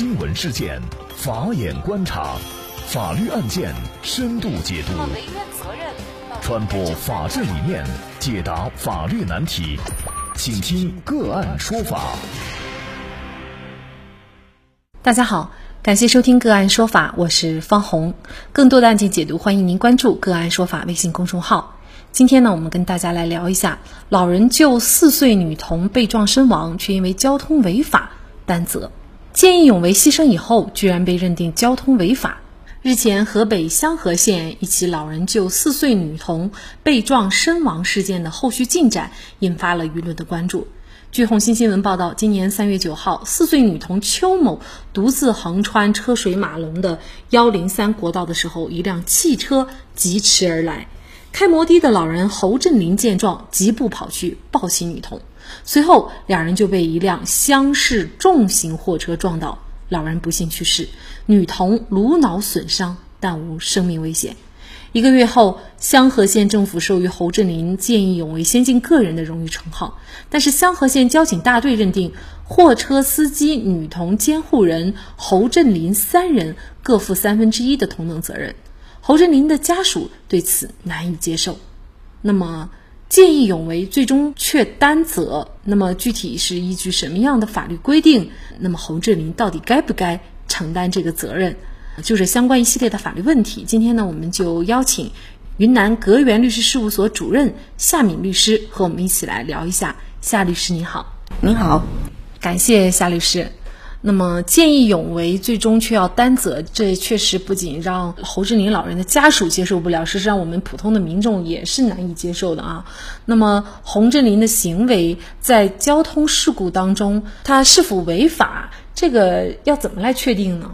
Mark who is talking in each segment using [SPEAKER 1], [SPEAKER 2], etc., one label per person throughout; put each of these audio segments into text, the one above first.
[SPEAKER 1] 新闻事件，法眼观察，法律案件深度解读，传播法治理念，解答法律难题，请听个案说法。
[SPEAKER 2] 大家好，感谢收听个案说法，我是方红。更多的案件解读，欢迎您关注个案说法微信公众号。今天呢，我们跟大家来聊一下，老人救四岁女童被撞身亡，却因为交通违法担责。见义勇为牺牲以后，居然被认定交通违法。日前，河北香河县一起老人救四岁女童被撞身亡事件的后续进展，引发了舆论的关注。据红星新闻报道，今年三月九号，四岁女童邱某独自横穿车水马龙的幺零三国道的时候，一辆汽车疾驰而来。开摩的的老人侯振林见状，疾步跑去抱起女童，随后两人就被一辆厢式重型货车撞倒，老人不幸去世，女童颅脑损伤，但无生命危险。一个月后，香河县政府授予侯振林见义勇为先进个人的荣誉称号，但是香河县交警大队认定货车司机、女童监护人侯振林三人各负三分之一的同等责任。侯振林的家属对此难以接受。那么，见义勇为最终却担责，那么具体是依据什么样的法律规定？那么侯志林到底该不该承担这个责任？就是相关一系列的法律问题。今天呢，我们就邀请云南格源律师事务所主任夏敏律师和我们一起来聊一下。夏律师，你好。
[SPEAKER 3] 您好，
[SPEAKER 2] 感谢夏律师。那么见义勇为最终却要担责，这确实不仅让侯振林老人的家属接受不了，事实上我们普通的民众也是难以接受的啊。那么侯振林的行为在交通事故当中，他是否违法，这个要怎么来确定呢？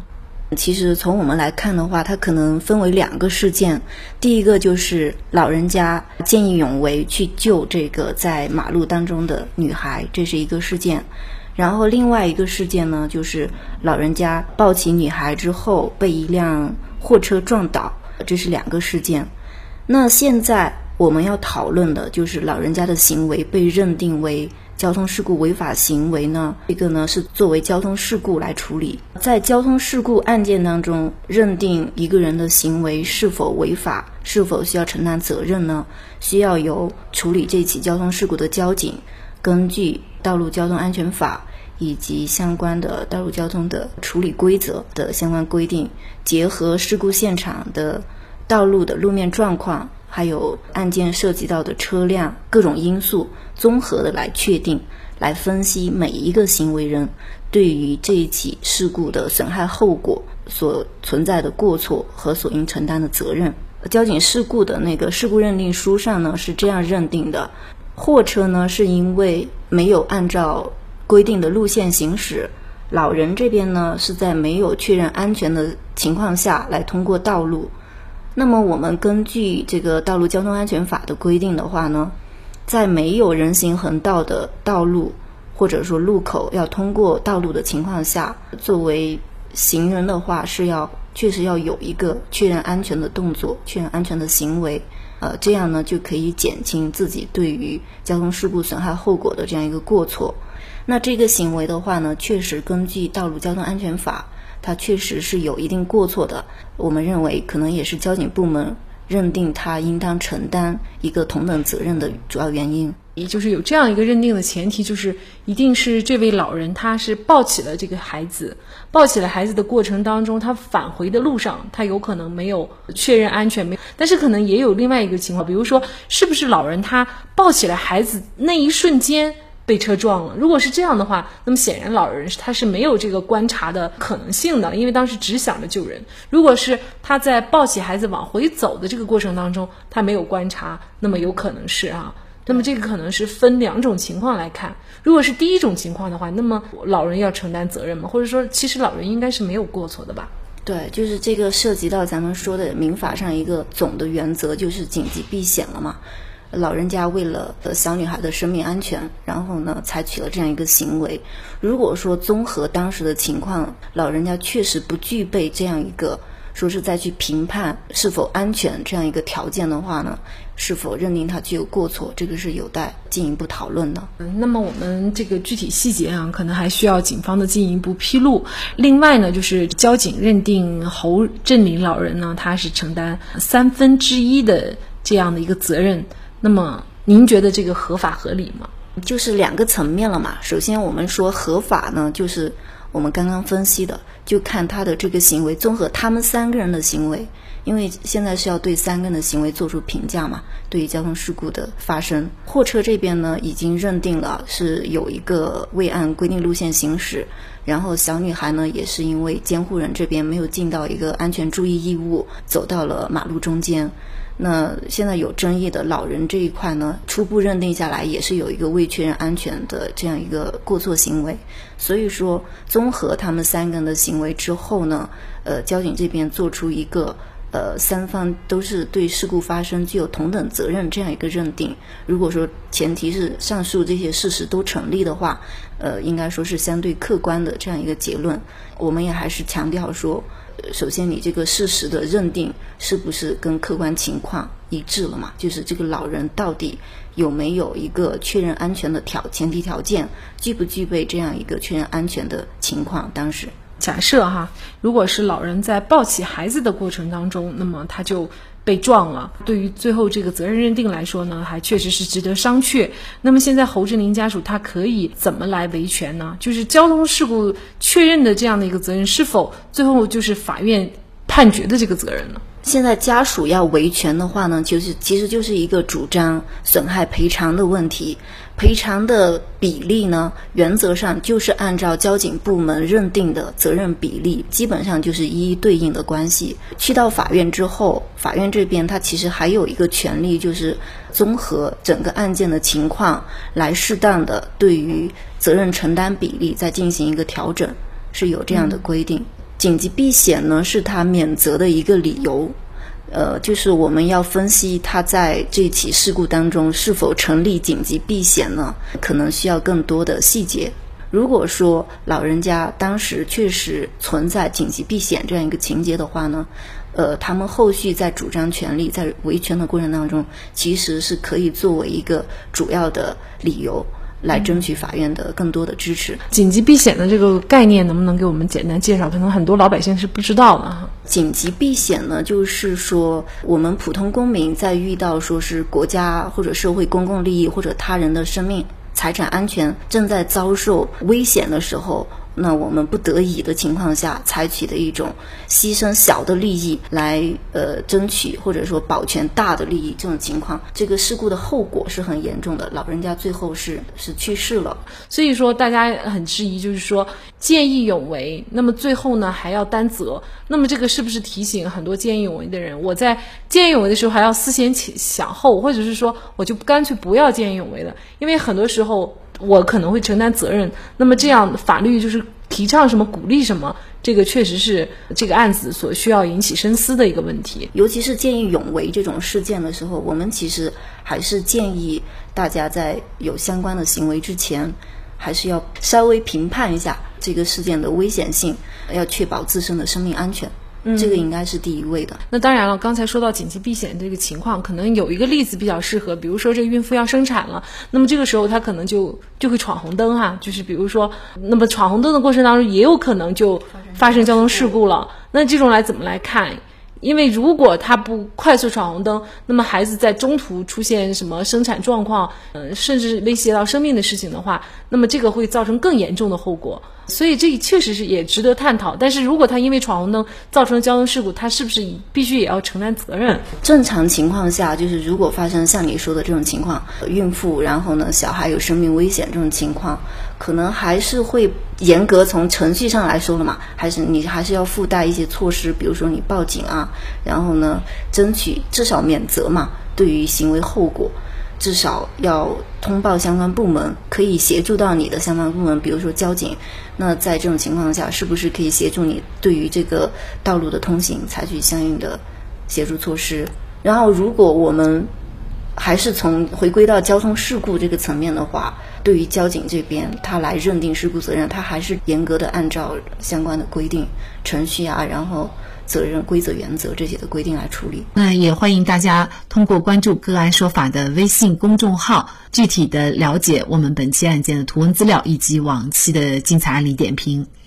[SPEAKER 3] 其实从我们来看的话，它可能分为两个事件。第一个就是老人家见义勇为去救这个在马路当中的女孩，这是一个事件。然后另外一个事件呢，就是老人家抱起女孩之后被一辆货车撞倒，这是两个事件。那现在我们要讨论的就是老人家的行为被认定为交通事故违法行为呢？这个呢是作为交通事故来处理。在交通事故案件当中，认定一个人的行为是否违法，是否需要承担责任呢？需要由处理这起交通事故的交警根据。道路交通安全法以及相关的道路交通的处理规则的相关规定，结合事故现场的道路的路面状况，还有案件涉及到的车辆各种因素，综合的来确定、来分析每一个行为人对于这一起事故的损害后果所存在的过错和所应承担的责任。交警事故的那个事故认定书上呢是这样认定的。货车呢，是因为没有按照规定的路线行驶，老人这边呢是在没有确认安全的情况下来通过道路。那么我们根据这个《道路交通安全法》的规定的话呢，在没有人行横道的道路或者说路口要通过道路的情况下，作为行人的话是要确实要有一个确认安全的动作，确认安全的行为。呃，这样呢就可以减轻自己对于交通事故损害后果的这样一个过错。那这个行为的话呢，确实根据《道路交通安全法》，它确实是有一定过错的。我们认为，可能也是交警部门。认定他应当承担一个同等责任的主要原因，
[SPEAKER 2] 也就是有这样一个认定的前提，就是一定是这位老人他是抱起了这个孩子，抱起了孩子的过程当中，他返回的路上，他有可能没有确认安全，没，但是可能也有另外一个情况，比如说是不是老人他抱起了孩子那一瞬间。被车撞了。如果是这样的话，那么显然老人他是没有这个观察的可能性的，因为当时只想着救人。如果是他在抱起孩子往回走的这个过程当中，他没有观察，那么有可能是啊。那么这个可能是分两种情况来看。如果是第一种情况的话，那么老人要承担责任吗？或者说，其实老人应该是没有过错的吧？
[SPEAKER 3] 对，就是这个涉及到咱们说的民法上一个总的原则，就是紧急避险了嘛。老人家为了小女孩的生命安全，然后呢，采取了这样一个行为。如果说综合当时的情况，老人家确实不具备这样一个说是再去评判是否安全这样一个条件的话呢，是否认定他具有过错，这个是有待进一步讨论的。
[SPEAKER 2] 嗯，那么我们这个具体细节啊，可能还需要警方的进一步披露。另外呢，就是交警认定侯振林老人呢，他是承担三分之一的这样的一个责任。那么您觉得这个合法合理吗？
[SPEAKER 3] 就是两个层面了嘛。首先我们说合法呢，就是我们刚刚分析的。就看他的这个行为，综合他们三个人的行为，因为现在是要对三个人的行为做出评价嘛。对于交通事故的发生，货车这边呢已经认定了是有一个未按规定路线行驶，然后小女孩呢也是因为监护人这边没有尽到一个安全注意义务，走到了马路中间。那现在有争议的老人这一块呢，初步认定下来也是有一个未确认安全的这样一个过错行为，所以说综合他们三个人的行为之后呢，呃，交警这边做出一个呃三方都是对事故发生具有同等责任这样一个认定。如果说前提是上述这些事实都成立的话，呃，应该说是相对客观的这样一个结论。我们也还是强调说。首先，你这个事实的认定是不是跟客观情况一致了嘛？就是这个老人到底有没有一个确认安全的条前提条件，具不具备这样一个确认安全的情况？当时
[SPEAKER 2] 假设哈，如果是老人在抱起孩子的过程当中，那么他就。被撞了，对于最后这个责任认定来说呢，还确实是值得商榷。那么现在侯志林家属他可以怎么来维权呢？就是交通事故确认的这样的一个责任，是否最后就是法院判决的这个责任呢？
[SPEAKER 3] 现在家属要维权的话呢，就是其实就是一个主张损害赔偿的问题。赔偿的比例呢，原则上就是按照交警部门认定的责任比例，基本上就是一一对应的关系。去到法院之后，法院这边他其实还有一个权利，就是综合整个案件的情况，来适当的对于责任承担比例再进行一个调整，是有这样的规定。紧急避险呢，是他免责的一个理由。呃，就是我们要分析他在这起事故当中是否成立紧急避险呢？可能需要更多的细节。如果说老人家当时确实存在紧急避险这样一个情节的话呢，呃，他们后续在主张权利、在维权的过程当中，其实是可以作为一个主要的理由。来争取法院的更多的支持。
[SPEAKER 2] 紧急避险的这个概念，能不能给我们简单介绍？可能很多老百姓是不知道的。
[SPEAKER 3] 紧急避险呢，就是说我们普通公民在遇到说是国家或者社会公共利益或者他人的生命财产安全正在遭受危险的时候。那我们不得已的情况下，采取的一种牺牲小的利益来呃争取或者说保全大的利益，这种情况，这个事故的后果是很严重的。老人家最后是是去世了，
[SPEAKER 2] 所以说大家很质疑，就是说见义勇为，那么最后呢还要担责，那么这个是不是提醒很多见义勇为的人，我在见义勇为的时候还要思前想后，或者是说我就干脆不要见义勇为了，因为很多时候。我可能会承担责任，那么这样法律就是提倡什么鼓励什么，这个确实是这个案子所需要引起深思的一个问题。
[SPEAKER 3] 尤其是见义勇为这种事件的时候，我们其实还是建议大家在有相关的行为之前，还是要稍微评判一下这个事件的危险性，要确保自身的生命安全。这个应该是第一位的。
[SPEAKER 2] 那当然了，刚才说到紧急避险这个情况，可能有一个例子比较适合，比如说这个孕妇要生产了，那么这个时候她可能就就会闯红灯哈，就是比如说，那么闯红灯的过程当中也有可能就发生交通事故了。那这种来怎么来看？因为如果他不快速闯红灯，那么孩子在中途出现什么生产状况，嗯，甚至威胁到生命的事情的话，那么这个会造成更严重的后果。所以这确实是也值得探讨。但是如果他因为闯红灯造成交通事故，他是不是必须也要承担责任？
[SPEAKER 3] 正常情况下，就是如果发生像你说的这种情况，孕妇，然后呢，小孩有生命危险这种情况，可能还是会严格从程序上来说了嘛，还是你还是要附带一些措施，比如说你报警啊，然后呢，争取至少免责嘛，对于行为后果。至少要通报相关部门，可以协助到你的相关部门，比如说交警。那在这种情况下，是不是可以协助你对于这个道路的通行采取相应的协助措施？然后，如果我们还是从回归到交通事故这个层面的话，对于交警这边，他来认定事故责任，他还是严格的按照相关的规定程序啊，然后责任规则原则这些的规定来处理。
[SPEAKER 4] 那也欢迎大家通过关注“个案说法”的微信公众号，具体的了解我们本期案件的图文资料以及往期的精彩案例点评。